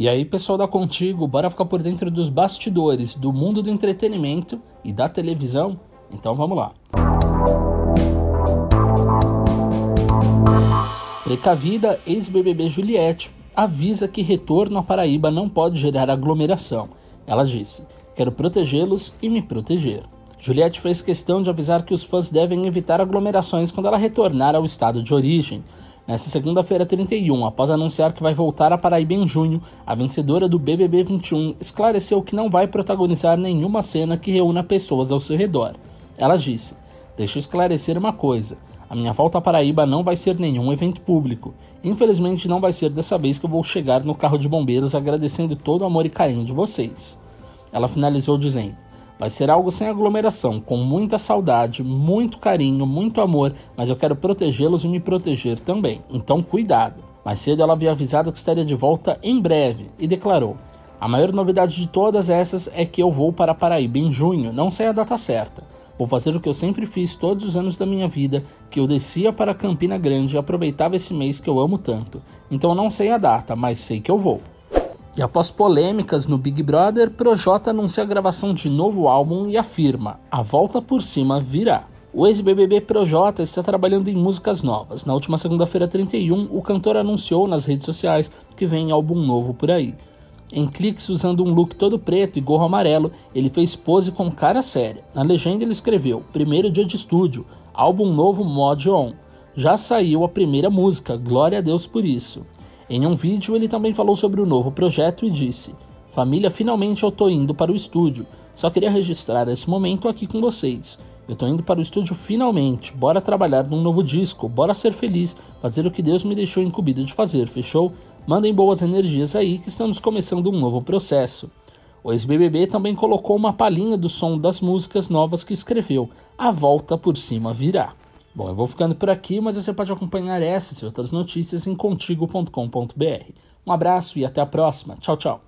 E aí, pessoal da Contigo, bora ficar por dentro dos bastidores do mundo do entretenimento e da televisão? Então vamos lá. Precavida, ex-BBB Juliette avisa que retorno à Paraíba não pode gerar aglomeração. Ela disse: Quero protegê-los e me proteger. Juliette fez questão de avisar que os fãs devem evitar aglomerações quando ela retornar ao estado de origem. Nessa segunda-feira 31, após anunciar que vai voltar a Paraíba em junho, a vencedora do BBB 21 esclareceu que não vai protagonizar nenhuma cena que reúna pessoas ao seu redor. Ela disse: Deixa eu esclarecer uma coisa. A minha volta à Paraíba não vai ser nenhum evento público. Infelizmente, não vai ser dessa vez que eu vou chegar no carro de bombeiros agradecendo todo o amor e carinho de vocês. Ela finalizou dizendo: Vai ser algo sem aglomeração, com muita saudade, muito carinho, muito amor, mas eu quero protegê-los e me proteger também. Então, cuidado. Mais cedo ela havia avisado que estaria de volta em breve e declarou: A maior novidade de todas essas é que eu vou para Paraíba em junho, não sei a data certa. Vou fazer o que eu sempre fiz todos os anos da minha vida, que eu descia para Campina Grande e aproveitava esse mês que eu amo tanto. Então não sei a data, mas sei que eu vou. E após polêmicas no Big Brother, Projota anuncia a gravação de novo álbum e afirma: a volta por cima virá. O ex-BBB Projota está trabalhando em músicas novas. Na última segunda-feira 31, o cantor anunciou nas redes sociais que vem álbum novo por aí. Em cliques usando um look todo preto e gorro amarelo, ele fez pose com cara séria. Na legenda ele escreveu: Primeiro dia de estúdio, álbum novo Mod On. Já saiu a primeira música, glória a Deus por isso. Em um vídeo, ele também falou sobre o novo projeto e disse: Família, finalmente eu tô indo para o estúdio. Só queria registrar esse momento aqui com vocês. Eu tô indo para o estúdio finalmente. Bora trabalhar num novo disco, bora ser feliz, fazer o que Deus me deixou incumbido de fazer, fechou? Mandem boas energias aí que estamos começando um novo processo. O ex-BBB também colocou uma palhinha do som das músicas novas que escreveu. A volta por cima virá. Bom, eu vou ficando por aqui, mas você pode acompanhar essas e outras notícias em contigo.com.br. Um abraço e até a próxima. Tchau, tchau.